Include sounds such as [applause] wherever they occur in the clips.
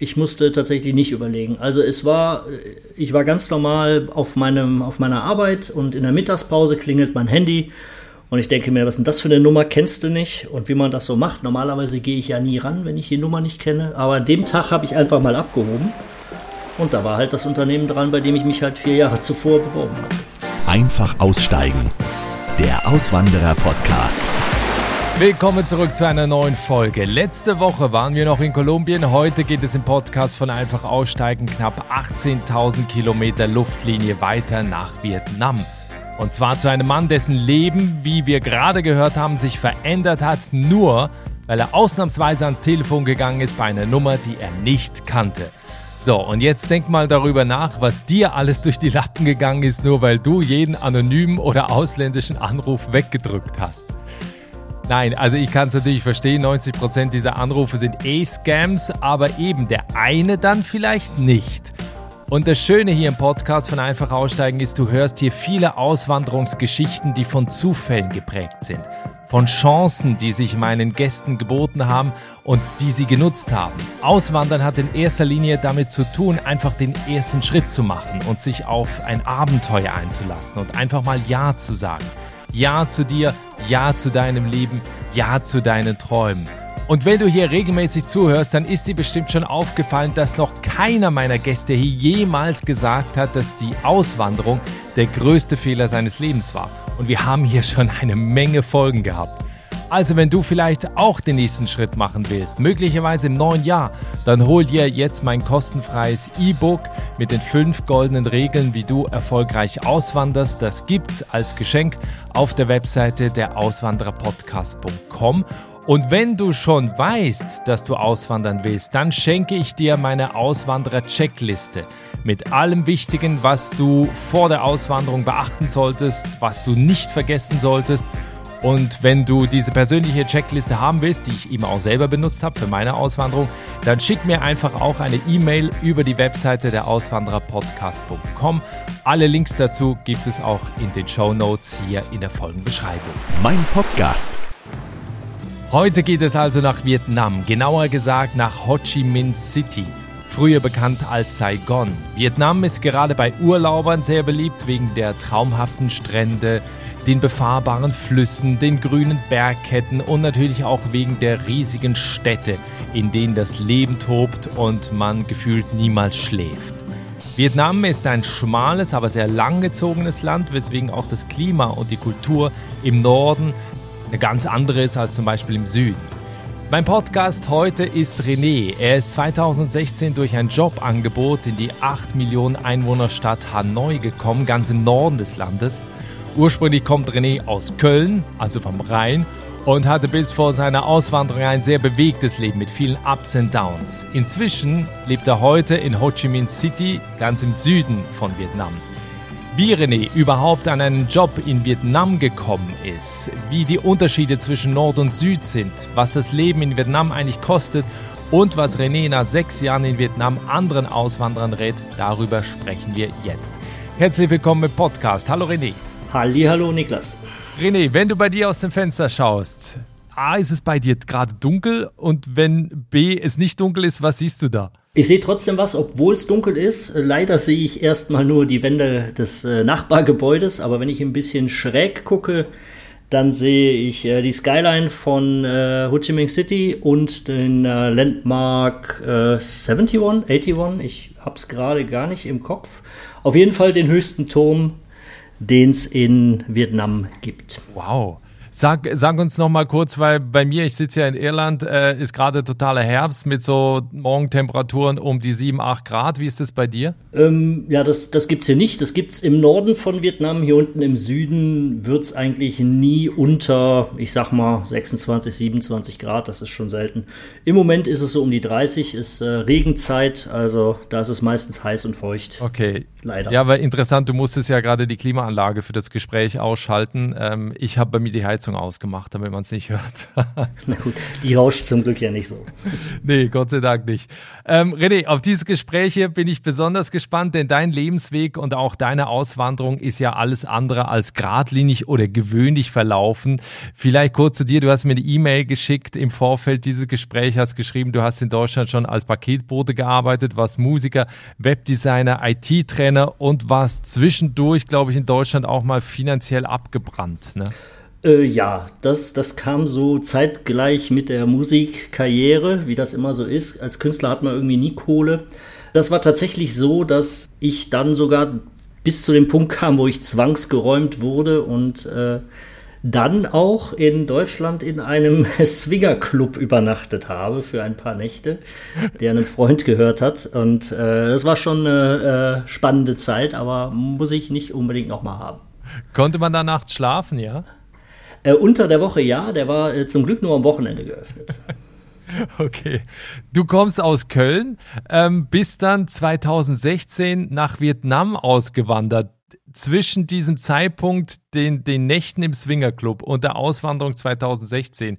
ich musste tatsächlich nicht überlegen. Also es war, ich war ganz normal auf, meinem, auf meiner Arbeit und in der Mittagspause klingelt mein Handy und ich denke mir, was ist denn das für eine Nummer, kennst du nicht? Und wie man das so macht, normalerweise gehe ich ja nie ran, wenn ich die Nummer nicht kenne, aber an dem Tag habe ich einfach mal abgehoben und da war halt das Unternehmen dran, bei dem ich mich halt vier Jahre zuvor beworben hatte. Einfach aussteigen. Der Auswanderer-Podcast. Willkommen zurück zu einer neuen Folge. Letzte Woche waren wir noch in Kolumbien. Heute geht es im Podcast von Einfach Aussteigen knapp 18.000 Kilometer Luftlinie weiter nach Vietnam. Und zwar zu einem Mann, dessen Leben, wie wir gerade gehört haben, sich verändert hat, nur weil er ausnahmsweise ans Telefon gegangen ist bei einer Nummer, die er nicht kannte. So, und jetzt denk mal darüber nach, was dir alles durch die Lappen gegangen ist, nur weil du jeden anonymen oder ausländischen Anruf weggedrückt hast. Nein, also ich kann es natürlich verstehen, 90% dieser Anrufe sind eh Scams, aber eben der eine dann vielleicht nicht. Und das Schöne hier im Podcast von Einfach Aussteigen ist, du hörst hier viele Auswanderungsgeschichten, die von Zufällen geprägt sind. Von Chancen, die sich meinen Gästen geboten haben und die sie genutzt haben. Auswandern hat in erster Linie damit zu tun, einfach den ersten Schritt zu machen und sich auf ein Abenteuer einzulassen und einfach mal Ja zu sagen. Ja zu dir, Ja zu deinem Leben, Ja zu deinen Träumen. Und wenn du hier regelmäßig zuhörst, dann ist dir bestimmt schon aufgefallen, dass noch keiner meiner Gäste hier jemals gesagt hat, dass die Auswanderung der größte Fehler seines Lebens war. Und wir haben hier schon eine Menge Folgen gehabt. Also wenn du vielleicht auch den nächsten Schritt machen willst, möglicherweise im neuen Jahr, dann hol dir jetzt mein kostenfreies E-Book mit den fünf goldenen Regeln, wie du erfolgreich auswanderst. Das gibt's als Geschenk auf der Webseite der Auswandererpodcast.com. Und wenn du schon weißt, dass du auswandern willst, dann schenke ich dir meine Auswanderer-Checkliste mit allem Wichtigen, was du vor der Auswanderung beachten solltest, was du nicht vergessen solltest und wenn du diese persönliche Checkliste haben willst, die ich eben auch selber benutzt habe für meine Auswanderung, dann schick mir einfach auch eine E-Mail über die Webseite der Auswandererpodcast.com. Alle Links dazu gibt es auch in den Show Notes hier in der Folgenbeschreibung. Mein Podcast. Heute geht es also nach Vietnam, genauer gesagt nach Ho Chi Minh City früher bekannt als Saigon. Vietnam ist gerade bei Urlaubern sehr beliebt wegen der traumhaften Strände, den befahrbaren Flüssen, den grünen Bergketten und natürlich auch wegen der riesigen Städte, in denen das Leben tobt und man gefühlt niemals schläft. Vietnam ist ein schmales, aber sehr langgezogenes Land, weswegen auch das Klima und die Kultur im Norden eine ganz andere ist als zum Beispiel im Süden. Mein Podcast heute ist René. Er ist 2016 durch ein Jobangebot in die 8 Millionen Einwohnerstadt Hanoi gekommen, ganz im Norden des Landes. Ursprünglich kommt René aus Köln, also vom Rhein, und hatte bis vor seiner Auswanderung ein sehr bewegtes Leben mit vielen Ups und Downs. Inzwischen lebt er heute in Ho Chi Minh City, ganz im Süden von Vietnam. Wie René überhaupt an einen Job in Vietnam gekommen ist, wie die Unterschiede zwischen Nord und Süd sind, was das Leben in Vietnam eigentlich kostet und was René nach sechs Jahren in Vietnam anderen Auswanderern rät, darüber sprechen wir jetzt. Herzlich willkommen im Podcast. Hallo René. Hallo Niklas. René, wenn du bei dir aus dem Fenster schaust, A, ist es bei dir gerade dunkel und wenn B, es nicht dunkel ist, was siehst du da? Ich sehe trotzdem was, obwohl es dunkel ist. Leider sehe ich erstmal nur die Wände des äh, Nachbargebäudes, aber wenn ich ein bisschen schräg gucke, dann sehe ich äh, die Skyline von äh, Ho Chi Minh City und den äh, Landmark äh, 71, 81. Ich habe es gerade gar nicht im Kopf. Auf jeden Fall den höchsten Turm den es in Vietnam gibt. Wow. Sag, sag uns noch mal kurz, weil bei mir, ich sitze ja in Irland, äh, ist gerade totaler Herbst mit so Morgentemperaturen um die 7, 8 Grad. Wie ist das bei dir? Ähm, ja, das, das gibt es hier nicht. Das gibt es im Norden von Vietnam. Hier unten im Süden wird es eigentlich nie unter, ich sag mal, 26, 27 Grad. Das ist schon selten. Im Moment ist es so um die 30, ist äh, Regenzeit. Also da ist es meistens heiß und feucht. Okay. Leider. Ja, aber interessant, du musstest ja gerade die Klimaanlage für das Gespräch ausschalten. Ähm, ich habe bei mir die Heizung Heizung ausgemacht, damit man es nicht hört. [laughs] Na gut, die rauscht zum Glück ja nicht so. nee, Gott sei Dank nicht. Ähm, René, auf dieses Gespräch hier bin ich besonders gespannt, denn dein Lebensweg und auch deine Auswanderung ist ja alles andere als geradlinig oder gewöhnlich verlaufen. Vielleicht kurz zu dir, du hast mir eine E-Mail geschickt im Vorfeld dieses Gesprächs, hast geschrieben, du hast in Deutschland schon als Paketbote gearbeitet, warst Musiker, Webdesigner, IT-Trainer und warst zwischendurch, glaube ich, in Deutschland auch mal finanziell abgebrannt. Ne? Äh, ja, das, das kam so zeitgleich mit der Musikkarriere, wie das immer so ist. Als Künstler hat man irgendwie nie Kohle. Das war tatsächlich so, dass ich dann sogar bis zu dem Punkt kam, wo ich zwangsgeräumt wurde und äh, dann auch in Deutschland in einem [laughs] Swingerclub übernachtet habe für ein paar Nächte, der einem Freund gehört hat. Und äh, das war schon eine äh, spannende Zeit, aber muss ich nicht unbedingt nochmal haben. Konnte man da nachts schlafen, ja? Äh, unter der Woche ja, der war äh, zum Glück nur am Wochenende geöffnet. [laughs] Okay. Du kommst aus Köln, ähm, bist dann 2016 nach Vietnam ausgewandert. Zwischen diesem Zeitpunkt, den, den Nächten im Swingerclub und der Auswanderung 2016,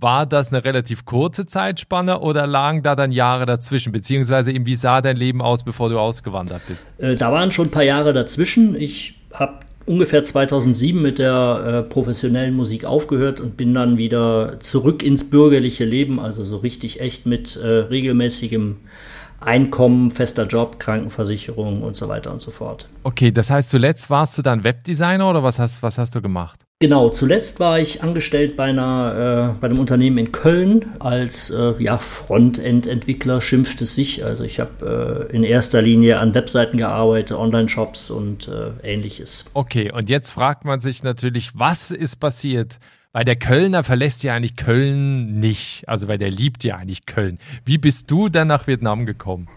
war das eine relativ kurze Zeitspanne oder lagen da dann Jahre dazwischen? Beziehungsweise wie sah dein Leben aus, bevor du ausgewandert bist? Äh, da waren schon ein paar Jahre dazwischen. Ich habe ungefähr 2007 mit der äh, professionellen Musik aufgehört und bin dann wieder zurück ins bürgerliche Leben, also so richtig echt mit äh, regelmäßigem Einkommen, fester Job, Krankenversicherung und so weiter und so fort. Okay, das heißt, zuletzt warst du dann Webdesigner oder was hast, was hast du gemacht? Genau, zuletzt war ich angestellt bei, einer, äh, bei einem Unternehmen in Köln als äh, ja, Frontend-Entwickler, schimpft es sich. Also ich habe äh, in erster Linie an Webseiten gearbeitet, Online-Shops und äh, ähnliches. Okay, und jetzt fragt man sich natürlich, was ist passiert? Weil der Kölner verlässt ja eigentlich Köln nicht, also weil der liebt ja eigentlich Köln. Wie bist du dann nach Vietnam gekommen?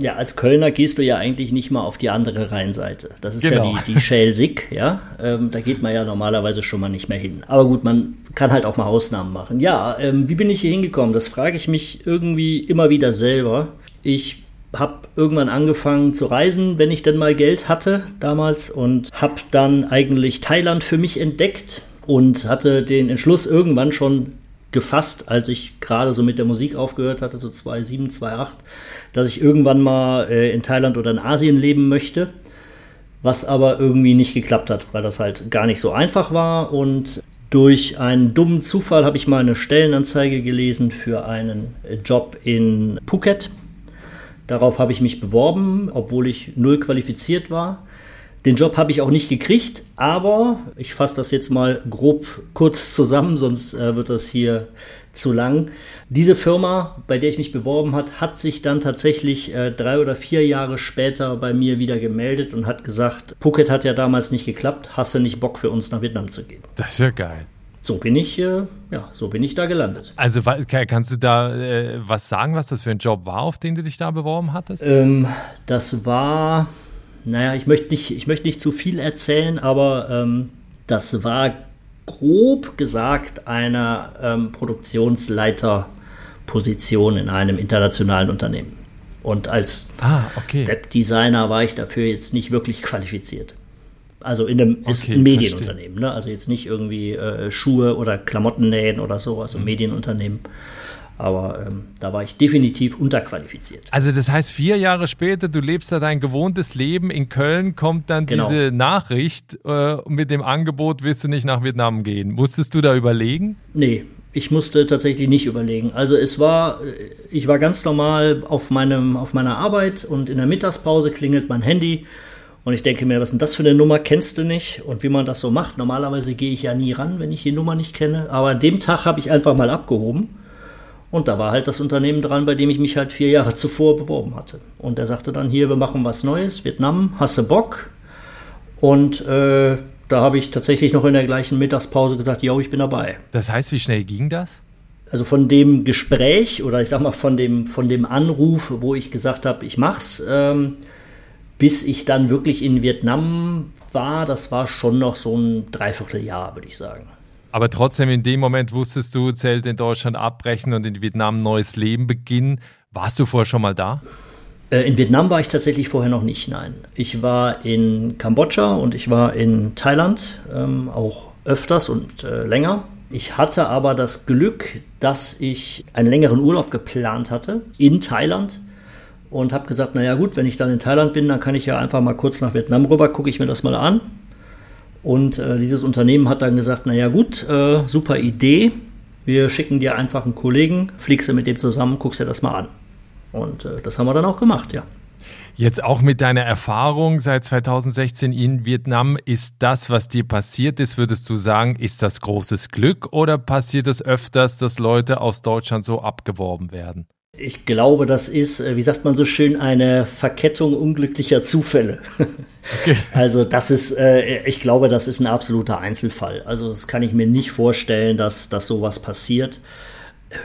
Ja, als Kölner gehst du ja eigentlich nicht mal auf die andere Rheinseite. Das ist genau. ja die, die Schelsig, [laughs] ja. Ähm, da geht man ja normalerweise schon mal nicht mehr hin. Aber gut, man kann halt auch mal Ausnahmen machen. Ja, ähm, wie bin ich hier hingekommen? Das frage ich mich irgendwie immer wieder selber. Ich habe irgendwann angefangen zu reisen, wenn ich denn mal Geld hatte damals und habe dann eigentlich Thailand für mich entdeckt und hatte den Entschluss irgendwann schon gefasst, als ich gerade so mit der Musik aufgehört hatte, so 2007, 2008, dass ich irgendwann mal äh, in Thailand oder in Asien leben möchte, was aber irgendwie nicht geklappt hat, weil das halt gar nicht so einfach war und durch einen dummen Zufall habe ich mal eine Stellenanzeige gelesen für einen Job in Phuket. Darauf habe ich mich beworben, obwohl ich null qualifiziert war. Den Job habe ich auch nicht gekriegt, aber ich fasse das jetzt mal grob kurz zusammen, sonst äh, wird das hier zu lang. Diese Firma, bei der ich mich beworben hat, hat sich dann tatsächlich äh, drei oder vier Jahre später bei mir wieder gemeldet und hat gesagt, Phuket hat ja damals nicht geklappt, hast du nicht Bock für uns nach Vietnam zu gehen? Das ist ja geil. So bin ich, äh, ja, so bin ich da gelandet. Also kannst du da äh, was sagen, was das für ein Job war, auf den du dich da beworben hattest? Ähm, das war naja, ich möchte nicht, ich möchte nicht zu viel erzählen, aber ähm, das war grob gesagt eine ähm, Produktionsleiterposition in einem internationalen Unternehmen. Und als ah, okay. Webdesigner war ich dafür jetzt nicht wirklich qualifiziert. Also in einem okay, ein Medienunternehmen, ne? also jetzt nicht irgendwie äh, Schuhe oder Klamotten nähen oder so, also mhm. Medienunternehmen. Aber ähm, da war ich definitiv unterqualifiziert. Also das heißt, vier Jahre später, du lebst da dein gewohntes Leben in Köln, kommt dann genau. diese Nachricht äh, mit dem Angebot, willst du nicht nach Vietnam gehen. Musstest du da überlegen? Nee, ich musste tatsächlich nicht überlegen. Also es war, äh, ich war ganz normal auf, meinem, auf meiner Arbeit und in der Mittagspause klingelt mein Handy und ich denke mir, was ist denn das für eine Nummer, kennst du nicht? Und wie man das so macht, normalerweise gehe ich ja nie ran, wenn ich die Nummer nicht kenne. Aber an dem Tag habe ich einfach mal abgehoben und da war halt das Unternehmen dran, bei dem ich mich halt vier Jahre zuvor beworben hatte. Und er sagte dann, hier, wir machen was Neues, Vietnam, hasse Bock? Und äh, da habe ich tatsächlich noch in der gleichen Mittagspause gesagt, yo, ich bin dabei. Das heißt, wie schnell ging das? Also von dem Gespräch oder ich sag mal von dem, von dem Anruf, wo ich gesagt habe, ich mach's, ähm, bis ich dann wirklich in Vietnam war, das war schon noch so ein Dreivierteljahr, würde ich sagen. Aber trotzdem, in dem Moment wusstest du, Zelt in Deutschland abbrechen und in Vietnam neues Leben beginnen. Warst du vorher schon mal da? Äh, in Vietnam war ich tatsächlich vorher noch nicht, nein. Ich war in Kambodscha und ich war in Thailand, ähm, auch öfters und äh, länger. Ich hatte aber das Glück, dass ich einen längeren Urlaub geplant hatte in Thailand und habe gesagt, naja gut, wenn ich dann in Thailand bin, dann kann ich ja einfach mal kurz nach Vietnam rüber, gucke ich mir das mal an. Und äh, dieses Unternehmen hat dann gesagt, naja gut, äh, super Idee, wir schicken dir einfach einen Kollegen, fliegst du mit dem zusammen, guckst dir das mal an. Und äh, das haben wir dann auch gemacht, ja. Jetzt auch mit deiner Erfahrung seit 2016 in Vietnam, ist das, was dir passiert ist, würdest du sagen, ist das großes Glück oder passiert es öfters, dass Leute aus Deutschland so abgeworben werden? Ich glaube, das ist, äh, wie sagt man so schön, eine Verkettung unglücklicher Zufälle. Okay. [laughs] Also das ist, äh, ich glaube, das ist ein absoluter Einzelfall. Also das kann ich mir nicht vorstellen, dass, dass sowas passiert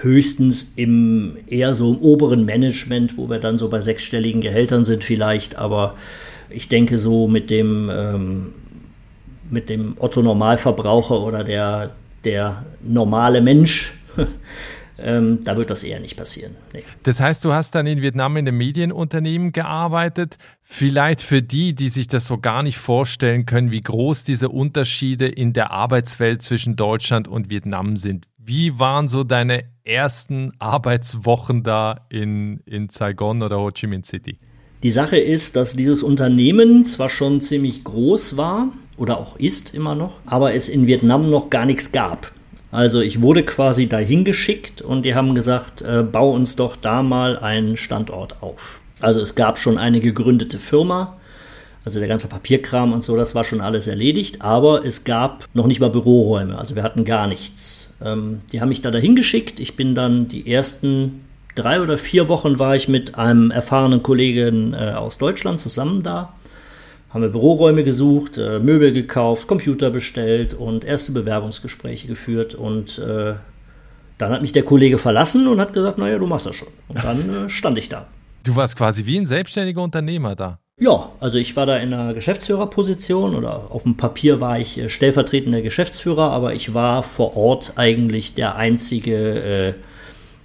höchstens im eher so im oberen Management, wo wir dann so bei sechsstelligen Gehältern sind vielleicht, aber ich denke so mit dem ähm, mit dem Otto Normalverbraucher oder der der normale Mensch [laughs] ähm, da wird das eher nicht passieren. Nee. Das heißt, du hast dann in Vietnam in einem Medienunternehmen gearbeitet. Vielleicht für die, die sich das so gar nicht vorstellen können, wie groß diese Unterschiede in der Arbeitswelt zwischen Deutschland und Vietnam sind. Wie waren so deine ersten Arbeitswochen da in, in Saigon oder Ho Chi Minh City? Die Sache ist, dass dieses Unternehmen zwar schon ziemlich groß war oder auch ist immer noch, aber es in Vietnam noch gar nichts gab. Also ich wurde quasi dahin geschickt und die haben gesagt, äh, bau uns doch da mal einen Standort auf. Also es gab schon eine gegründete Firma, also der ganze Papierkram und so, das war schon alles erledigt, aber es gab noch nicht mal Büroräume, also wir hatten gar nichts. Ähm, die haben mich da dahin geschickt. Ich bin dann die ersten drei oder vier Wochen war ich mit einem erfahrenen Kollegen äh, aus Deutschland zusammen da. Haben wir Büroräume gesucht, äh, Möbel gekauft, Computer bestellt und erste Bewerbungsgespräche geführt. Und äh, dann hat mich der Kollege verlassen und hat gesagt, naja, du machst das schon. Und dann äh, [laughs] stand ich da. Du warst quasi wie ein selbstständiger Unternehmer da. Ja, also ich war da in einer Geschäftsführerposition oder auf dem Papier war ich äh, stellvertretender Geschäftsführer, aber ich war vor Ort eigentlich der einzige äh,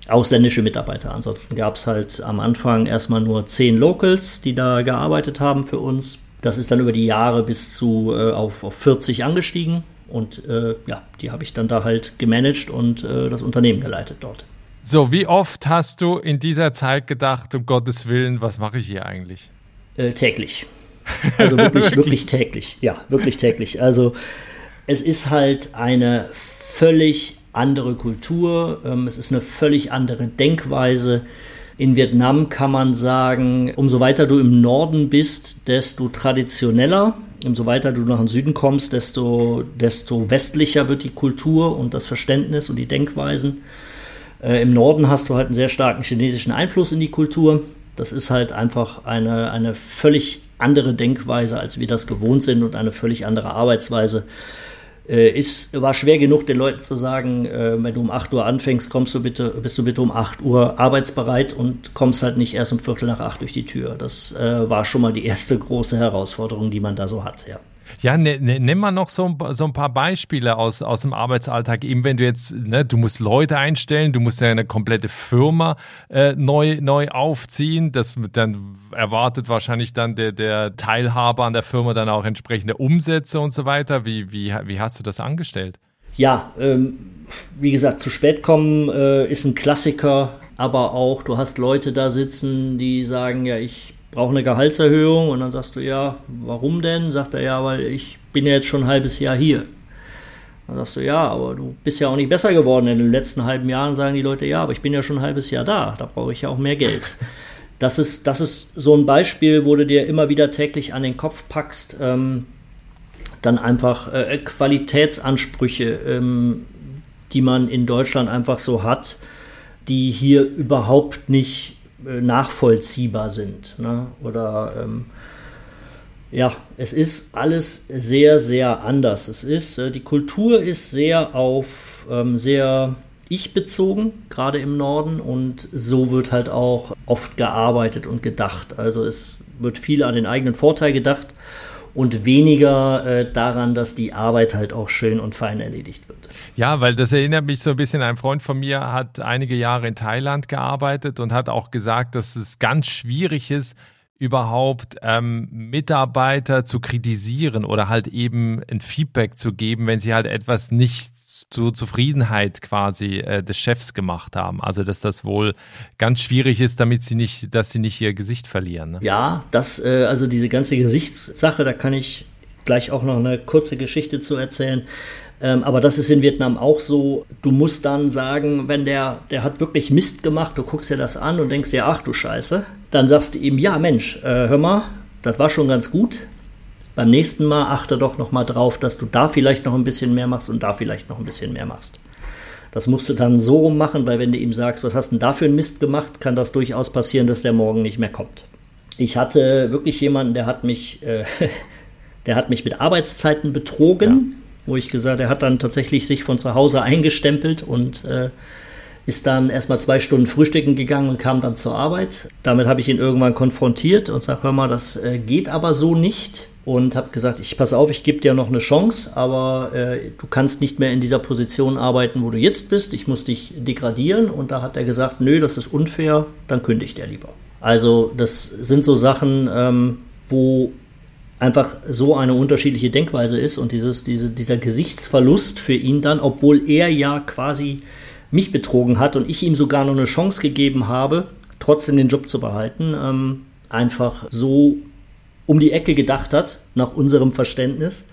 ausländische Mitarbeiter. Ansonsten gab es halt am Anfang erstmal nur zehn Locals, die da gearbeitet haben für uns. Das ist dann über die Jahre bis zu äh, auf, auf 40 angestiegen und äh, ja, die habe ich dann da halt gemanagt und äh, das Unternehmen geleitet dort. So, wie oft hast du in dieser Zeit gedacht, um Gottes Willen, was mache ich hier eigentlich? Äh, täglich. Also wirklich, [laughs] wirklich täglich. Ja, wirklich täglich. Also es ist halt eine völlig andere Kultur. Ähm, es ist eine völlig andere Denkweise. In Vietnam kann man sagen, umso weiter du im Norden bist, desto traditioneller. Umso weiter du nach dem Süden kommst, desto, desto westlicher wird die Kultur und das Verständnis und die Denkweisen. Äh, Im Norden hast du halt einen sehr starken chinesischen Einfluss in die Kultur. Das ist halt einfach eine, eine völlig andere Denkweise, als wir das gewohnt sind und eine völlig andere Arbeitsweise. Äh, ist, war schwer genug, den Leuten zu sagen, äh, wenn du um 8 Uhr anfängst, kommst du bitte, bist du bitte um 8 Uhr arbeitsbereit und kommst halt nicht erst um Viertel nach 8 durch die Tür. Das äh, war schon mal die erste große Herausforderung, die man da so hat, ja. Ja, ne, ne, nimm mal noch so, so ein paar Beispiele aus, aus dem Arbeitsalltag. Eben wenn du jetzt, ne, du musst Leute einstellen, du musst ja eine komplette Firma äh, neu, neu aufziehen. Das dann erwartet wahrscheinlich dann der, der Teilhaber an der Firma dann auch entsprechende Umsätze und so weiter. Wie, wie, wie hast du das angestellt? Ja, ähm, wie gesagt, zu spät kommen äh, ist ein Klassiker, aber auch du hast Leute da sitzen, die sagen, ja, ich brauche eine Gehaltserhöhung und dann sagst du, ja, warum denn? Sagt er, ja, weil ich bin ja jetzt schon ein halbes Jahr hier. Dann sagst du, ja, aber du bist ja auch nicht besser geworden. In den letzten halben Jahren sagen die Leute, ja, aber ich bin ja schon ein halbes Jahr da, da brauche ich ja auch mehr Geld. [laughs] Das ist, das ist so ein Beispiel, wo du dir immer wieder täglich an den Kopf packst, ähm, dann einfach äh, Qualitätsansprüche, ähm, die man in Deutschland einfach so hat, die hier überhaupt nicht äh, nachvollziehbar sind. Ne? Oder ähm, ja, es ist alles sehr, sehr anders. Es ist, äh, die Kultur ist sehr auf ähm, sehr ich-bezogen, gerade im Norden, und so wird halt auch oft gearbeitet und gedacht. Also es wird viel an den eigenen Vorteil gedacht und weniger äh, daran, dass die Arbeit halt auch schön und fein erledigt wird. Ja, weil das erinnert mich so ein bisschen, ein Freund von mir hat einige Jahre in Thailand gearbeitet und hat auch gesagt, dass es ganz schwierig ist, überhaupt ähm, Mitarbeiter zu kritisieren oder halt eben ein Feedback zu geben, wenn sie halt etwas nicht zur Zufriedenheit quasi äh, des Chefs gemacht haben. Also dass das wohl ganz schwierig ist, damit sie nicht, dass sie nicht ihr Gesicht verlieren. Ne? Ja, das, äh, also diese ganze Gesichtssache, da kann ich gleich auch noch eine kurze Geschichte zu erzählen. Ähm, aber das ist in Vietnam auch so. Du musst dann sagen, wenn der, der hat wirklich Mist gemacht, du guckst dir das an und denkst dir, ach du Scheiße, dann sagst du ihm, ja Mensch, äh, hör mal, das war schon ganz gut. Beim nächsten Mal achte doch noch mal drauf, dass du da vielleicht noch ein bisschen mehr machst und da vielleicht noch ein bisschen mehr machst. Das musst du dann so rum machen, weil wenn du ihm sagst, was hast du denn da für einen Mist gemacht, kann das durchaus passieren, dass der morgen nicht mehr kommt. Ich hatte wirklich jemanden, der hat mich, äh, [laughs] der hat mich mit Arbeitszeiten betrogen. Ja wo ich gesagt, er hat dann tatsächlich sich von zu Hause eingestempelt und äh, ist dann erstmal zwei Stunden frühstücken gegangen und kam dann zur Arbeit. Damit habe ich ihn irgendwann konfrontiert und sage, hör mal, das äh, geht aber so nicht. Und habe gesagt, ich pass auf, ich gebe dir noch eine Chance, aber äh, du kannst nicht mehr in dieser Position arbeiten, wo du jetzt bist. Ich muss dich degradieren. Und da hat er gesagt, nö, das ist unfair, dann kündigt er lieber. Also das sind so Sachen, ähm, wo einfach so eine unterschiedliche Denkweise ist und dieses, diese, dieser Gesichtsverlust für ihn dann, obwohl er ja quasi mich betrogen hat und ich ihm sogar noch eine Chance gegeben habe, trotzdem den Job zu behalten, ähm, einfach so um die Ecke gedacht hat, nach unserem Verständnis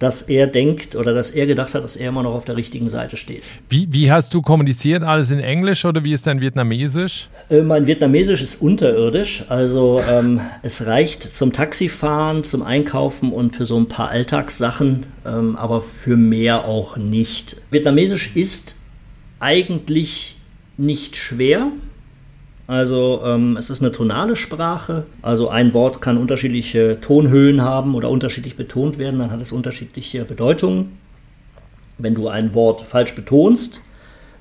dass er denkt oder dass er gedacht hat, dass er immer noch auf der richtigen Seite steht. Wie, wie hast du kommuniziert? Alles in Englisch oder wie ist dein Vietnamesisch? Äh, mein Vietnamesisch ist unterirdisch. Also ähm, es reicht zum Taxifahren, zum Einkaufen und für so ein paar Alltagssachen, ähm, aber für mehr auch nicht. Vietnamesisch ist eigentlich nicht schwer. Also ähm, es ist eine tonale Sprache. Also ein Wort kann unterschiedliche Tonhöhen haben oder unterschiedlich betont werden, dann hat es unterschiedliche Bedeutungen. Wenn du ein Wort falsch betonst,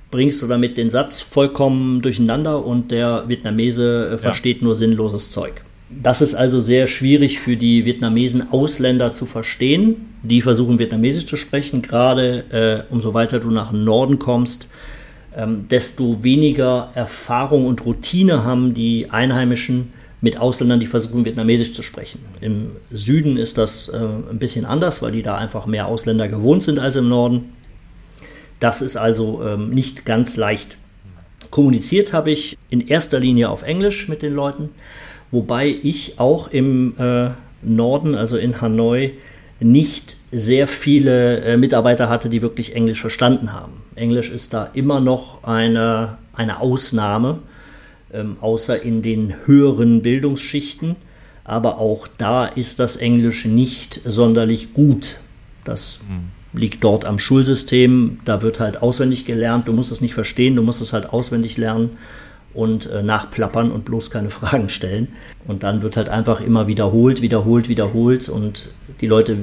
bringst du damit den Satz vollkommen durcheinander und der Vietnamese äh, versteht ja. nur sinnloses Zeug. Das ist also sehr schwierig für die Vietnamesen Ausländer zu verstehen. Die versuchen Vietnamesisch zu sprechen. Gerade äh, umso weiter du nach Norden kommst, ähm, desto weniger Erfahrung und Routine haben die Einheimischen mit Ausländern, die versuchen, Vietnamesisch zu sprechen. Im Süden ist das äh, ein bisschen anders, weil die da einfach mehr Ausländer gewohnt sind als im Norden. Das ist also ähm, nicht ganz leicht. Kommuniziert habe ich in erster Linie auf Englisch mit den Leuten, wobei ich auch im äh, Norden, also in Hanoi, nicht sehr viele äh, Mitarbeiter hatte, die wirklich Englisch verstanden haben. Englisch ist da immer noch eine, eine Ausnahme, ähm, außer in den höheren Bildungsschichten. Aber auch da ist das Englisch nicht sonderlich gut. Das mhm. liegt dort am Schulsystem. Da wird halt auswendig gelernt. Du musst es nicht verstehen, du musst es halt auswendig lernen und äh, nachplappern und bloß keine Fragen stellen. Und dann wird halt einfach immer wiederholt, wiederholt, wiederholt und die Leute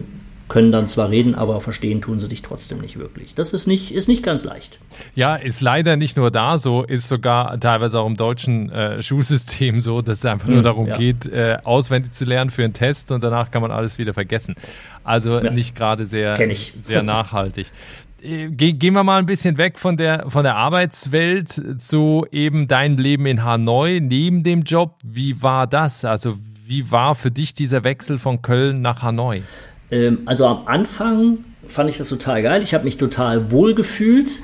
können dann zwar reden, aber verstehen tun sie dich trotzdem nicht wirklich. Das ist nicht, ist nicht ganz leicht. Ja, ist leider nicht nur da so, ist sogar teilweise auch im deutschen äh, Schulsystem so, dass es einfach hm, nur darum ja. geht, äh, auswendig zu lernen für einen Test und danach kann man alles wieder vergessen. Also ja. nicht gerade sehr, sehr [laughs] nachhaltig. Äh, gehen wir mal ein bisschen weg von der, von der Arbeitswelt zu eben deinem Leben in Hanoi neben dem Job. Wie war das? Also wie war für dich dieser Wechsel von Köln nach Hanoi? Ähm, also am Anfang fand ich das total geil. Ich habe mich total wohl gefühlt.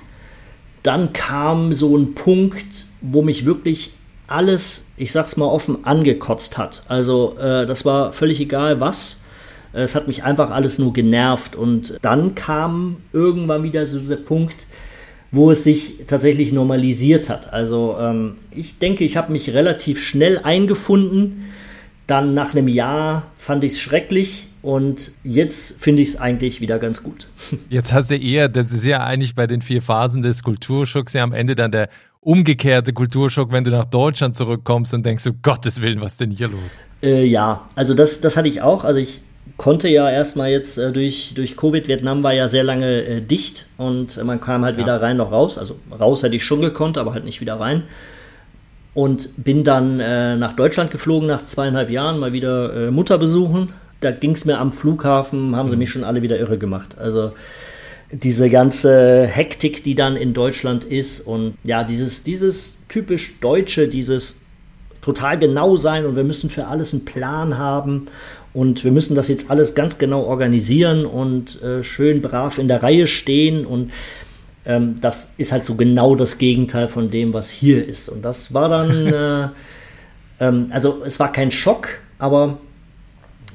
Dann kam so ein Punkt, wo mich wirklich alles, ich sag's mal offen, angekotzt hat. Also äh, das war völlig egal was. Es hat mich einfach alles nur genervt. Und dann kam irgendwann wieder so der Punkt, wo es sich tatsächlich normalisiert hat. Also ähm, ich denke, ich habe mich relativ schnell eingefunden. Dann nach einem Jahr fand ich es schrecklich und jetzt finde ich es eigentlich wieder ganz gut. [laughs] Jetzt hast du eher, das ist ja eigentlich bei den vier Phasen des Kulturschocks ja am Ende dann der umgekehrte Kulturschock, wenn du nach Deutschland zurückkommst und denkst, um Gottes Willen, was ist denn hier los? Äh, ja, also das, das hatte ich auch. Also ich konnte ja erstmal jetzt äh, durch, durch Covid, Vietnam war ja sehr lange äh, dicht und man kam halt ja. weder rein noch raus. Also raus hätte ich schon gekonnt, aber halt nicht wieder rein. Und bin dann äh, nach Deutschland geflogen nach zweieinhalb Jahren, mal wieder äh, Mutter besuchen da ging es mir am Flughafen, haben sie mhm. mich schon alle wieder irre gemacht. Also diese ganze Hektik, die dann in Deutschland ist und ja, dieses, dieses typisch Deutsche, dieses total genau sein und wir müssen für alles einen Plan haben und wir müssen das jetzt alles ganz genau organisieren und äh, schön brav in der Reihe stehen und ähm, das ist halt so genau das Gegenteil von dem, was hier ist. Und das war dann, [laughs] äh, ähm, also es war kein Schock, aber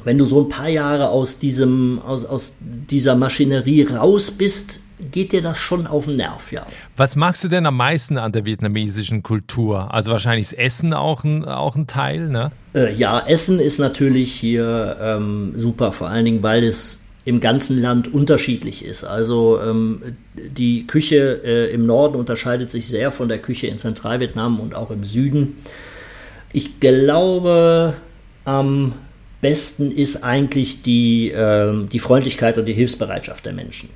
wenn du so ein paar Jahre aus diesem, aus, aus dieser Maschinerie raus bist, geht dir das schon auf den Nerv, ja. Was magst du denn am meisten an der vietnamesischen Kultur? Also wahrscheinlich ist Essen auch ein, auch ein Teil, ne? Äh, ja, Essen ist natürlich hier ähm, super, vor allen Dingen, weil es im ganzen Land unterschiedlich ist. Also ähm, die Küche äh, im Norden unterscheidet sich sehr von der Küche in Zentralvietnam und auch im Süden. Ich glaube, am besten ist eigentlich die, äh, die Freundlichkeit und die Hilfsbereitschaft der Menschen.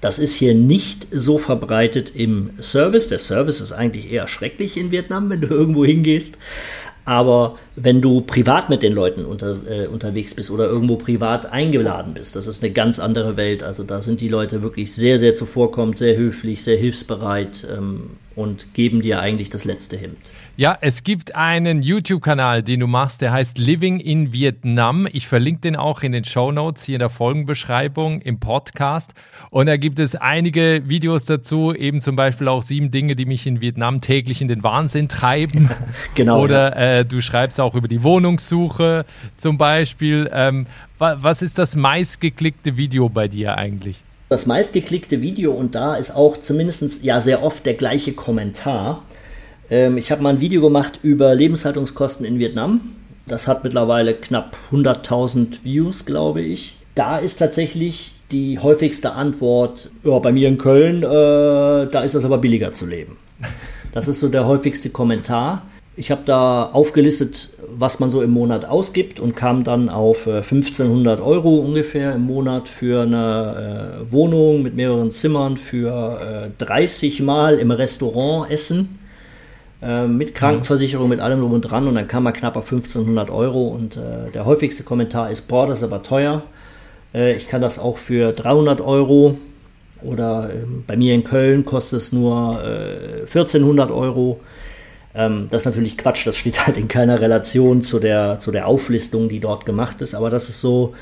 Das ist hier nicht so verbreitet im Service. Der Service ist eigentlich eher schrecklich in Vietnam, wenn du [laughs] irgendwo hingehst. Aber wenn du privat mit den Leuten unter, äh, unterwegs bist oder irgendwo privat eingeladen bist, das ist eine ganz andere Welt. Also da sind die Leute wirklich sehr, sehr zuvorkommend, sehr höflich, sehr hilfsbereit ähm, und geben dir eigentlich das letzte Hemd. Ja, es gibt einen YouTube-Kanal, den du machst, der heißt Living in Vietnam. Ich verlinke den auch in den Show Notes hier in der Folgenbeschreibung im Podcast. Und da gibt es einige Videos dazu, eben zum Beispiel auch sieben Dinge, die mich in Vietnam täglich in den Wahnsinn treiben. [laughs] genau. Oder äh, du schreibst auch über die Wohnungssuche zum Beispiel. Ähm, was ist das meistgeklickte Video bei dir eigentlich? Das meistgeklickte Video und da ist auch zumindest ja sehr oft der gleiche Kommentar ähm, ich habe mal ein Video gemacht über Lebenshaltungskosten in Vietnam. Das hat mittlerweile knapp 100.000 Views, glaube ich. Da ist tatsächlich die häufigste Antwort, ja, bei mir in Köln, äh, da ist es aber billiger zu leben. Das ist so der häufigste Kommentar. Ich habe da aufgelistet, was man so im Monat ausgibt und kam dann auf äh, 1500 Euro ungefähr im Monat für eine äh, Wohnung mit mehreren Zimmern, für äh, 30 Mal im Restaurant essen äh, mit Krankenversicherung, mit allem drum und dran. Und dann kam man knapp auf 1500 Euro. Und äh, der häufigste Kommentar ist, boah, das ist aber teuer. Äh, ich kann das auch für 300 Euro. Oder ähm, bei mir in Köln kostet es nur 1400 äh, Euro. Ähm, das ist natürlich Quatsch, das steht halt in keiner Relation zu der, zu der Auflistung, die dort gemacht ist, aber das ist so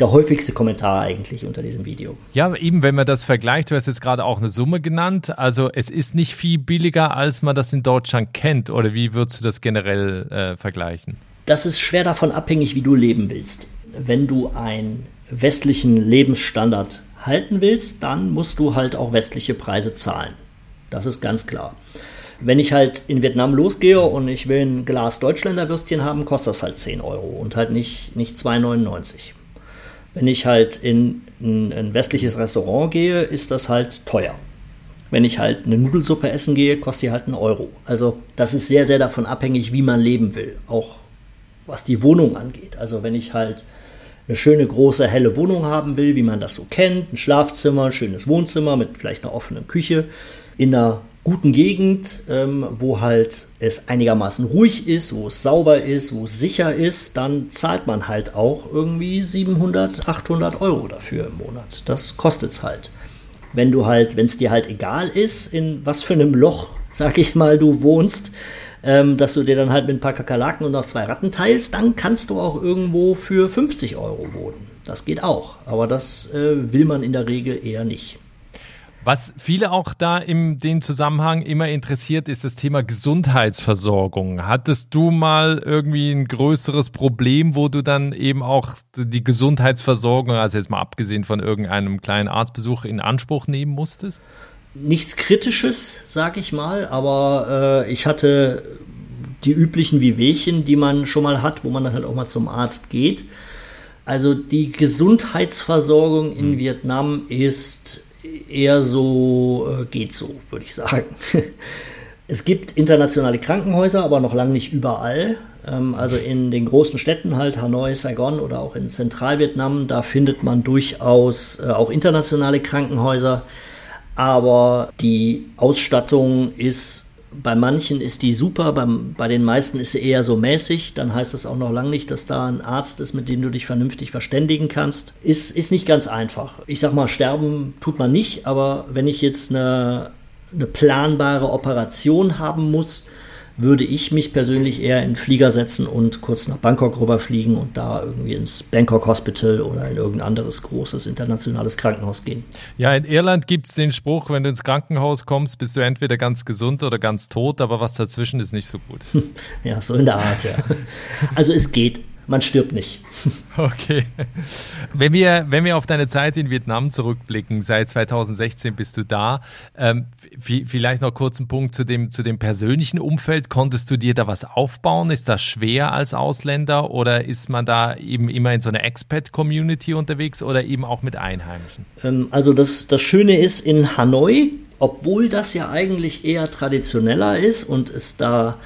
der häufigste Kommentar eigentlich unter diesem Video. Ja, eben wenn man das vergleicht, du hast jetzt gerade auch eine Summe genannt, also es ist nicht viel billiger, als man das in Deutschland kennt, oder wie würdest du das generell äh, vergleichen? Das ist schwer davon abhängig, wie du leben willst. Wenn du einen westlichen Lebensstandard halten willst, dann musst du halt auch westliche Preise zahlen. Das ist ganz klar. Wenn ich halt in Vietnam losgehe und ich will ein Glas Deutschländer Würstchen haben, kostet das halt 10 Euro und halt nicht, nicht 2,99. Wenn ich halt in ein, westliches Restaurant gehe, ist das halt teuer. Wenn ich halt eine Nudelsuppe essen gehe, kostet die halt einen Euro. Also das ist sehr, sehr davon abhängig, wie man leben will. Auch was die Wohnung angeht. Also wenn ich halt eine schöne, große, helle Wohnung haben will, wie man das so kennt, ein Schlafzimmer, ein schönes Wohnzimmer mit vielleicht einer offenen Küche, in einer guten Gegend, ähm, wo halt es einigermaßen ruhig ist, wo es sauber ist, wo es sicher ist, dann zahlt man halt auch irgendwie 700, 800 Euro dafür im Monat. Das kostet es halt. Wenn du halt, wenn es dir halt egal ist, in was für einem Loch, [laughs] sag ich mal, du wohnst, ähm, dass du dir dann halt mit ein paar Kakerlaken und noch zwei Ratten teilst, dann kannst du auch irgendwo für 50 Euro wohnen. Das geht auch, aber das äh, will man in der Regel eher nicht. Was viele auch da in dem Zusammenhang immer interessiert, ist das Thema Gesundheitsversorgung. Hattest du mal irgendwie ein größeres Problem, wo du dann eben auch die Gesundheitsversorgung, also jetzt mal abgesehen von irgendeinem kleinen Arztbesuch, in Anspruch nehmen musstest? Nichts Kritisches, sag ich mal, aber äh, ich hatte die üblichen Wehwehchen, die man schon mal hat, wo man dann halt auch mal zum Arzt geht. Also die Gesundheitsversorgung in hm. Vietnam ist eher so äh, geht so, würde ich sagen. [laughs] es gibt internationale Krankenhäuser, aber noch lange nicht überall. Ähm, also in den großen Städten halt Hanoi, Saigon oder auch in Zentralvietnam, da findet man durchaus äh, auch internationale Krankenhäuser. Aber die Ausstattung ist bei manchen ist die super, beim, bei den meisten ist sie eher so mäßig. Dann heißt das auch noch lange nicht, dass da ein Arzt ist, mit dem du dich vernünftig verständigen kannst. Ist, ist nicht ganz einfach. Ich sag mal, sterben tut man nicht, aber wenn ich jetzt eine, eine planbare Operation haben muss, würde ich mich persönlich eher in den Flieger setzen und kurz nach Bangkok rüberfliegen und da irgendwie ins Bangkok Hospital oder in irgendein anderes großes internationales Krankenhaus gehen. Ja, in Irland gibt es den Spruch, wenn du ins Krankenhaus kommst, bist du entweder ganz gesund oder ganz tot, aber was dazwischen ist nicht so gut. [laughs] ja, so in der Art, ja. [laughs] Also es geht man stirbt nicht. [laughs] Okay. Wenn wir, wenn wir auf deine Zeit in Vietnam zurückblicken, seit 2016 bist du da, ähm, vielleicht noch kurz einen Punkt zu dem, zu dem persönlichen Umfeld. Konntest du dir da was aufbauen? Ist das schwer als Ausländer oder ist man da eben immer in so einer Expat-Community unterwegs oder eben auch mit Einheimischen? Ähm, also das, das Schöne ist in Hanoi, obwohl das ja eigentlich eher traditioneller ist und es da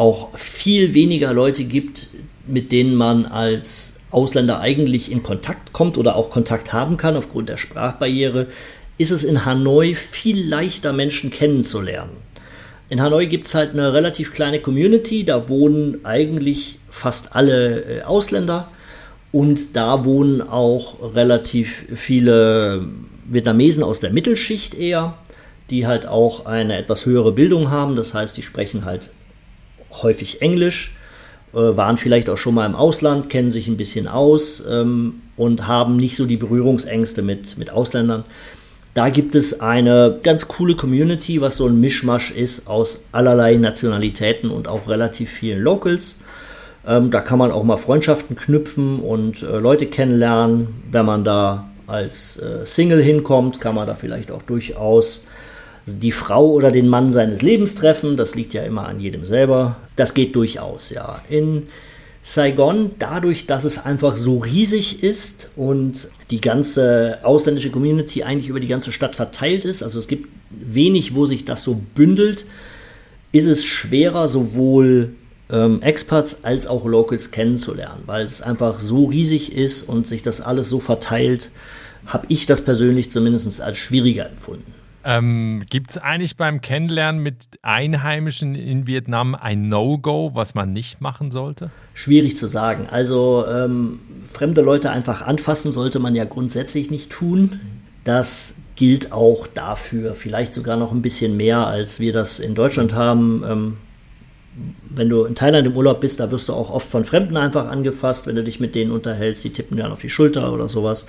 auch viel weniger Leute gibt, mit denen man als Ausländer eigentlich in Kontakt kommt oder auch Kontakt haben kann aufgrund der Sprachbarriere, ist es in Hanoi viel leichter, Menschen kennenzulernen. In Hanoi gibt es halt eine relativ kleine Community, da wohnen eigentlich fast alle äh, Ausländer und da wohnen auch relativ viele Vietnamesen aus der Mittelschicht eher, die halt auch eine etwas höhere Bildung haben, das heißt, die sprechen halt häufig Englisch waren vielleicht auch schon mal im Ausland, kennen sich ein bisschen aus ähm, und haben nicht so die Berührungsängste mit, mit Ausländern. Da gibt es eine ganz coole Community, was so ein Mischmasch ist aus allerlei Nationalitäten und auch relativ vielen Locals. Ähm, da kann man auch mal Freundschaften knüpfen und äh, Leute kennenlernen. Wenn man da als äh, Single hinkommt, kann man da vielleicht auch durchaus die Frau oder den Mann seines Lebens treffen. Das liegt ja immer an jedem selber. Das geht durchaus, ja. In Saigon, dadurch, dass es einfach so riesig ist und die ganze ausländische Community eigentlich über die ganze Stadt verteilt ist, also es gibt wenig, wo sich das so bündelt, ist es schwerer, sowohl ähm, Experts als auch Locals kennenzulernen, weil es einfach so riesig ist und sich das alles so verteilt, habe ich das persönlich zumindest als schwieriger empfunden. Ähm, Gibt es eigentlich beim Kennenlernen mit Einheimischen in Vietnam ein No-Go, was man nicht machen sollte? Schwierig zu sagen. Also ähm, fremde Leute einfach anfassen sollte man ja grundsätzlich nicht tun. Das gilt auch dafür, vielleicht sogar noch ein bisschen mehr, als wir das in Deutschland haben. Ähm, wenn du in Thailand im Urlaub bist, da wirst du auch oft von Fremden einfach angefasst, wenn du dich mit denen unterhältst, die tippen dann auf die Schulter oder sowas.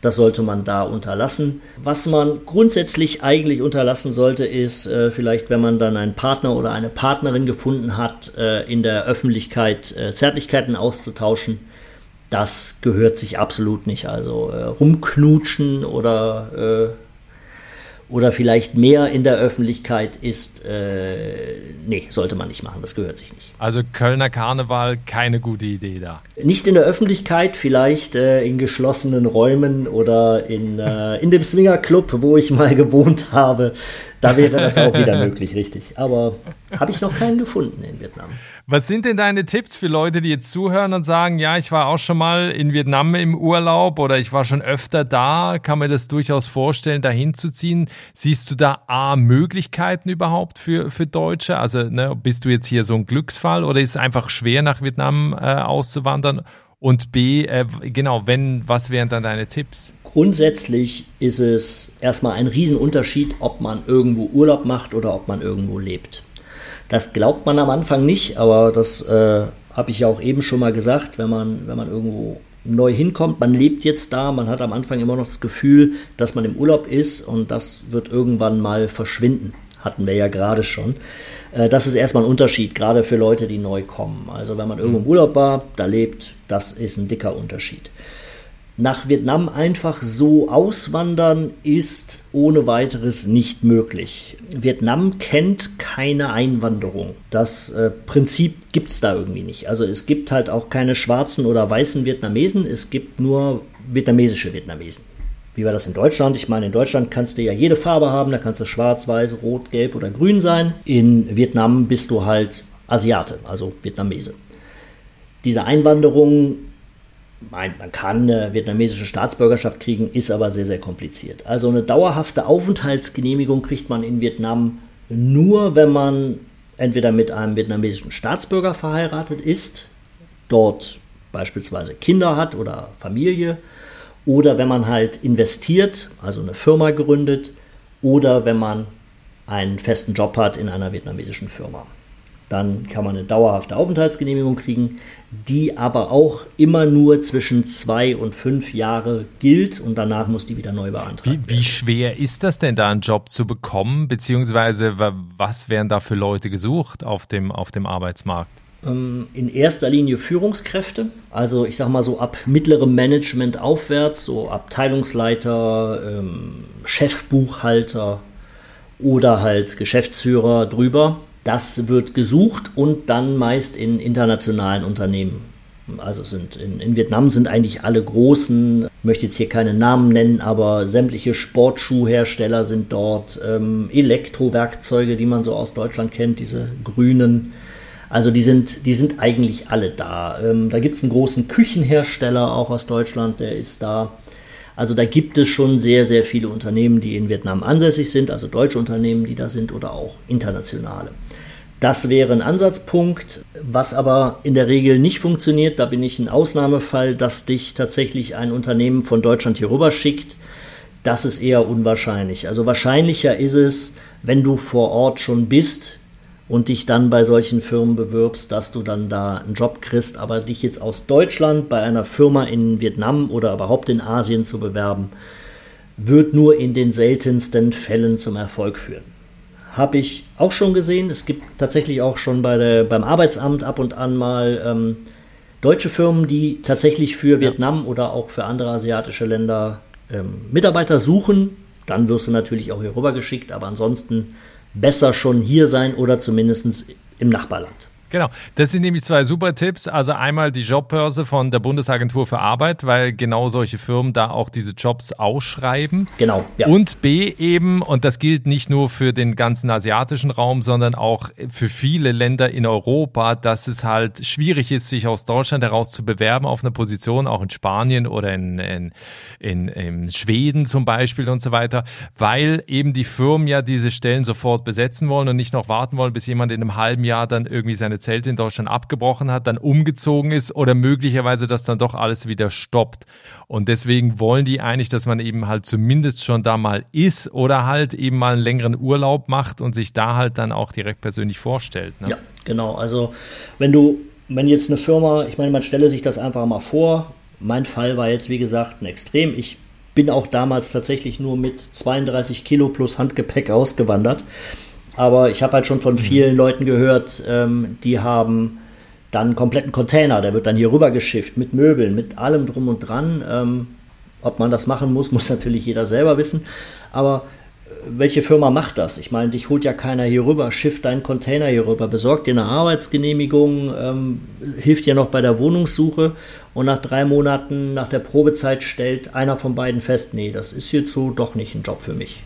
Das sollte man da unterlassen. Was man grundsätzlich eigentlich unterlassen sollte, ist äh, vielleicht, wenn man dann einen Partner oder eine Partnerin gefunden hat, äh, in der Öffentlichkeit äh, Zärtlichkeiten auszutauschen. Das gehört sich absolut nicht. Also äh, rumknutschen oder äh, oder vielleicht mehr in der Öffentlichkeit ist, äh, nee, sollte man nicht machen, das gehört sich nicht. Also Kölner Karneval, keine gute Idee da. Nicht in der Öffentlichkeit, vielleicht äh, in geschlossenen Räumen oder in, äh, in dem Swingerclub, wo ich mal [laughs] gewohnt habe. Da wäre das auch wieder [laughs] möglich, richtig. Aber habe ich noch keinen gefunden in Vietnam. Was sind denn deine Tipps für Leute, die jetzt zuhören und sagen, ja, ich war auch schon mal in Vietnam im Urlaub oder ich war schon öfter da, kann mir das durchaus vorstellen, da hinzuziehen. Siehst du da A, Möglichkeiten überhaupt für, für Deutsche? Also ne, bist du jetzt hier so ein Glücksfall oder ist es einfach schwer, nach Vietnam äh, auszuwandern? Und B, äh, genau, wenn, was wären dann deine Tipps? Grundsätzlich ist es erstmal ein Riesenunterschied, ob man irgendwo Urlaub macht oder ob man irgendwo lebt. Das glaubt man am Anfang nicht, aber das äh, habe ich ja auch eben schon mal gesagt, wenn man, wenn man irgendwo neu hinkommt, man lebt jetzt da, man hat am Anfang immer noch das Gefühl, dass man im Urlaub ist und das wird irgendwann mal verschwinden. Hatten wir ja gerade schon. Äh, das ist erstmal ein Unterschied, gerade für Leute, die neu kommen. Also wenn man irgendwo im Urlaub war, da lebt, das ist ein dicker Unterschied. Nach Vietnam einfach so auswandern ist ohne weiteres nicht möglich. Vietnam kennt keine Einwanderung. Das äh, Prinzip gibt es da irgendwie nicht. Also es gibt halt auch keine schwarzen oder weißen Vietnamesen, es gibt nur vietnamesische Vietnamesen. Wie war das in Deutschland? Ich meine, in Deutschland kannst du ja jede Farbe haben, da kannst du schwarz, weiß, rot, gelb oder grün sein. In Vietnam bist du halt Asiate, also Vietnamese. Diese Einwanderung, man kann eine vietnamesische Staatsbürgerschaft kriegen, ist aber sehr, sehr kompliziert. Also eine dauerhafte Aufenthaltsgenehmigung kriegt man in Vietnam nur, wenn man entweder mit einem vietnamesischen Staatsbürger verheiratet ist, dort beispielsweise Kinder hat oder Familie oder wenn man halt investiert, also eine Firma gründet, oder wenn man einen festen Job hat in einer vietnamesischen Firma. Dann kann man eine dauerhafte Aufenthaltsgenehmigung kriegen, die aber auch immer nur zwischen zwei und fünf Jahre gilt und danach muss die wieder neu beantragt wie, werden. Wie schwer ist das denn, da einen Job zu bekommen, beziehungsweise was werden da für Leute gesucht auf dem, auf dem Arbeitsmarkt? Ähm, in erster Linie Führungskräfte, also ich sage mal so ab mittlerem Management aufwärts, so Abteilungsleiter, ähm, Chefbuchhalter oder halt Geschäftsführer drüber. Das wird gesucht und dann meist in internationalen Unternehmen. Also sind in, in, Vietnam sind eigentlich alle großen, möchte jetzt hier keine Namen nennen, aber sämtliche Sportschuhhersteller sind dort, ähm, Elektrowerkzeuge, die man so aus Deutschland kennt, diese grünen. Also die sind, die sind eigentlich alle da. Ähm, da gibt es einen großen Küchenhersteller auch aus Deutschland, der ist da. Also da gibt es schon sehr, sehr viele Unternehmen, die in Vietnam ansässig sind, also deutsche Unternehmen, die da sind oder auch internationale. Das wäre ein Ansatzpunkt, was aber in der Regel nicht funktioniert. Da bin ich ein Ausnahmefall, dass dich tatsächlich ein Unternehmen von Deutschland hier rüber schickt. Das ist eher unwahrscheinlich. Also wahrscheinlicher ist es, wenn du vor Ort schon bist und dich dann bei solchen Firmen bewirbst, dass du dann da einen Job kriegst. Aber dich jetzt aus Deutschland bei einer Firma in Vietnam oder überhaupt in Asien zu bewerben, wird nur in den seltensten Fällen zum Erfolg führen habe ich auch schon gesehen. Es gibt tatsächlich auch schon bei der, beim Arbeitsamt ab und an mal ähm, deutsche Firmen, die tatsächlich für ja. Vietnam oder auch für andere asiatische Länder ähm, Mitarbeiter suchen. Dann wirst du natürlich auch hier rüber geschickt, aber ansonsten besser schon hier sein oder zumindest im Nachbarland. Genau, das sind nämlich zwei super Tipps. Also einmal die Jobbörse von der Bundesagentur für Arbeit, weil genau solche Firmen da auch diese Jobs ausschreiben. Genau. Ja. Und B eben, und das gilt nicht nur für den ganzen asiatischen Raum, sondern auch für viele Länder in Europa, dass es halt schwierig ist, sich aus Deutschland heraus zu bewerben auf eine Position, auch in Spanien oder in, in, in, in Schweden zum Beispiel und so weiter, weil eben die Firmen ja diese Stellen sofort besetzen wollen und nicht noch warten wollen, bis jemand in einem halben Jahr dann irgendwie seine Zelt in Deutschland abgebrochen hat, dann umgezogen ist oder möglicherweise das dann doch alles wieder stoppt. Und deswegen wollen die eigentlich, dass man eben halt zumindest schon da mal ist oder halt eben mal einen längeren Urlaub macht und sich da halt dann auch direkt persönlich vorstellt. Ne? Ja, genau. Also wenn du, wenn jetzt eine Firma, ich meine, man stelle sich das einfach mal vor. Mein Fall war jetzt, wie gesagt, ein Extrem. Ich bin auch damals tatsächlich nur mit 32 Kilo plus Handgepäck ausgewandert. Aber ich habe halt schon von mhm. vielen Leuten gehört, ähm, die haben dann einen kompletten Container, der wird dann hier rüber geschifft mit Möbeln, mit allem drum und dran. Ähm, ob man das machen muss, [laughs] muss natürlich jeder selber wissen. Aber äh, welche Firma macht das? Ich meine, dich holt ja keiner hier rüber, schifft deinen Container hier rüber, besorgt dir eine Arbeitsgenehmigung, ähm, hilft dir noch bei der Wohnungssuche und nach drei Monaten, nach der Probezeit stellt einer von beiden fest, nee, das ist so doch nicht ein Job für mich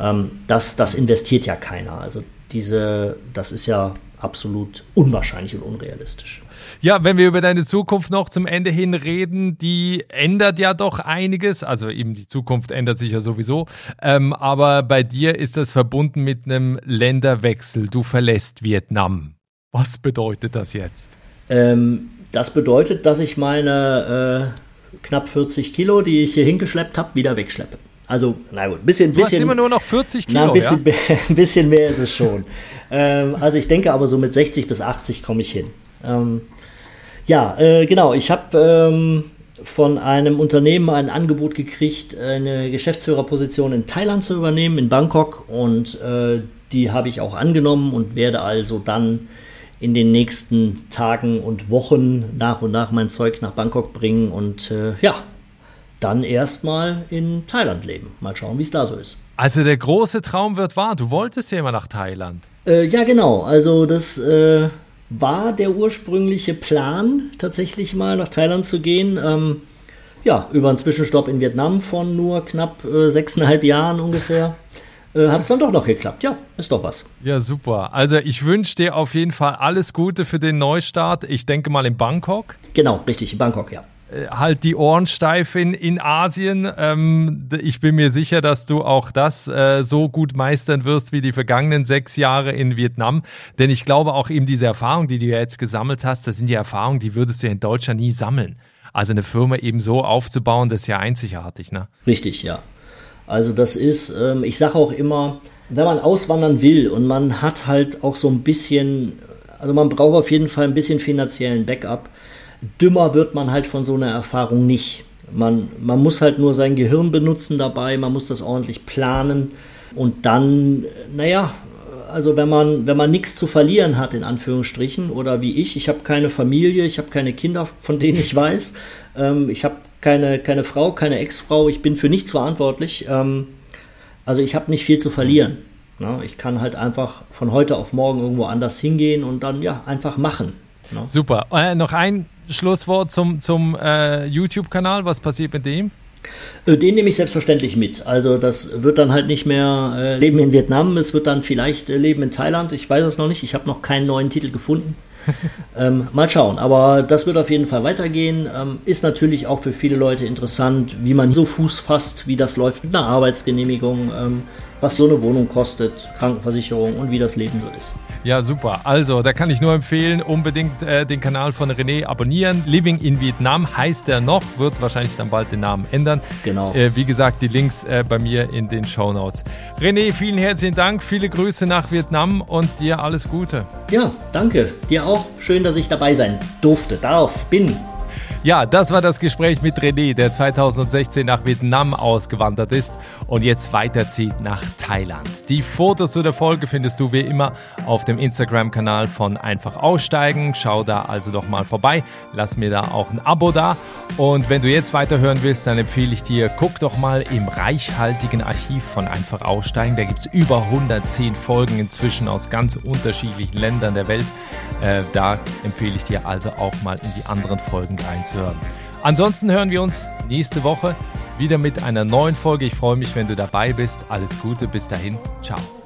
ähm, das, das investiert ja keiner. Also diese, das ist ja absolut unwahrscheinlich und unrealistisch. Ja, wenn wir über deine Zukunft noch zum Ende hin reden, die ändert ja doch einiges. Also eben die Zukunft ändert sich ja sowieso. Ähm, aber bei dir ist das verbunden mit einem Länderwechsel. Du verlässt Vietnam. Was bedeutet das jetzt? Ähm, das bedeutet, dass ich meine äh, knapp 40 Kilo, die ich hier hingeschleppt habe, wieder wegschleppe. Also, na gut, ein bisschen, du hast immer nur noch 40 Kilo. Na, ein, bisschen, ja? ein [laughs] bisschen mehr ist es schon. ähm, also, ich denke aber so mit 60 bis 80 komme ich hin. Ähm, ja, äh, genau. Ich habe ähm, von einem Unternehmen ein Angebot gekriegt, eine Geschäftsführerposition in Thailand zu übernehmen, in Bangkok. Und äh, die habe ich auch angenommen und werde also dann in den nächsten Tagen und Wochen nach und nach mein Zeug nach Bangkok bringen und äh, ja, dann erstmal in Thailand leben. Mal schauen, wie es da so ist. Also der große Traum wird wahr. Du wolltest ja immer nach Thailand. Äh, ja, genau. Also das äh, war der ursprüngliche Plan, tatsächlich mal nach Thailand zu gehen. Ähm, ja, über einen Zwischenstopp in Vietnam von nur knapp äh, sechseinhalb Jahren ungefähr. Äh, hat es dann doch noch geklappt. Ja, ist doch was. Ja, super. Also ich wünsche dir auf jeden Fall alles Gute für den Neustart. Ich denke mal in Bangkok. Genau, richtig, in Bangkok, ja. Äh, halt die Ohren steif in, in Asien. Ähm, ich bin mir sicher, dass du auch das äh, so gut meistern wirst wie die vergangenen sechs Jahre in Vietnam. Denn ich glaube auch eben diese Erfahrung, die du jetzt gesammelt hast, das sind die Erfahrungen, die würdest du in Deutschland nie sammeln. Also eine Firma eben so aufzubauen, das ist ja einzigartig, ne? Richtig, ja. Also das ist, ähm, ich sage auch immer, wenn man auswandern will und man hat halt auch so ein bisschen Also man braucht auf jeden Fall ein bisschen finanziellen Backup. Dümmer wird man halt von so einer Erfahrung nicht. Man, man muss halt nur sein Gehirn benutzen dabei, man muss das ordentlich planen und dann, naja, also wenn man, wenn man nichts zu verlieren hat, in Anführungsstrichen, oder wie ich, ich habe keine Familie, ich habe keine Kinder, von denen ich weiß, ähm, ich habe keine, keine Frau, keine Ex-Frau, ich bin für nichts verantwortlich. Ähm, also ich habe nicht viel zu verlieren. Ne? Ich kann halt einfach von heute auf morgen irgendwo anders hingehen und dann ja einfach machen. Ne? Super. Äh, noch ein Schlusswort zum, zum äh, YouTube-Kanal. Was passiert mit dem? Äh, den nehme ich selbstverständlich mit. Also das wird dann halt nicht mehr äh, Leben in Vietnam, es wird dann vielleicht äh, Leben in Thailand. Ich weiß es noch nicht. Ich habe noch keinen neuen Titel gefunden. [laughs] ähm, mal schauen. Aber das wird auf jeden Fall weitergehen. Ähm, ist natürlich auch für viele Leute interessant, wie man so Fuß fasst, wie das läuft mit einer Arbeitsgenehmigung, ähm, was so eine Wohnung kostet, Krankenversicherung und wie das Leben so ist. Ja, super. Also, da kann ich nur empfehlen, unbedingt äh, den Kanal von René abonnieren. Living in Vietnam heißt er noch, wird wahrscheinlich dann bald den Namen ändern. Genau. Äh, wie gesagt, die Links äh, bei mir in den Show Notes. René, vielen herzlichen Dank, viele Grüße nach Vietnam und dir alles Gute. Ja, danke. Dir auch. Schön, dass ich dabei sein durfte, darf, bin. Ja, das war das Gespräch mit René, der 2016 nach Vietnam ausgewandert ist und jetzt weiterzieht nach Thailand. Die Fotos zu der Folge findest du wie immer auf dem Instagram-Kanal von Einfach Aussteigen. Schau da also doch mal vorbei. Lass mir da auch ein Abo da. Und wenn du jetzt weiterhören willst, dann empfehle ich dir, guck doch mal im reichhaltigen Archiv von Einfach Aussteigen. Da gibt es über 110 Folgen inzwischen aus ganz unterschiedlichen Ländern der Welt. Äh, da empfehle ich dir also auch mal in die anderen Folgen reinzuhören reinzuhören. Ansonsten hören wir uns nächste Woche wieder mit einer neuen Folge. Ich freue mich, wenn du dabei bist. Alles Gute, bis dahin. Ciao.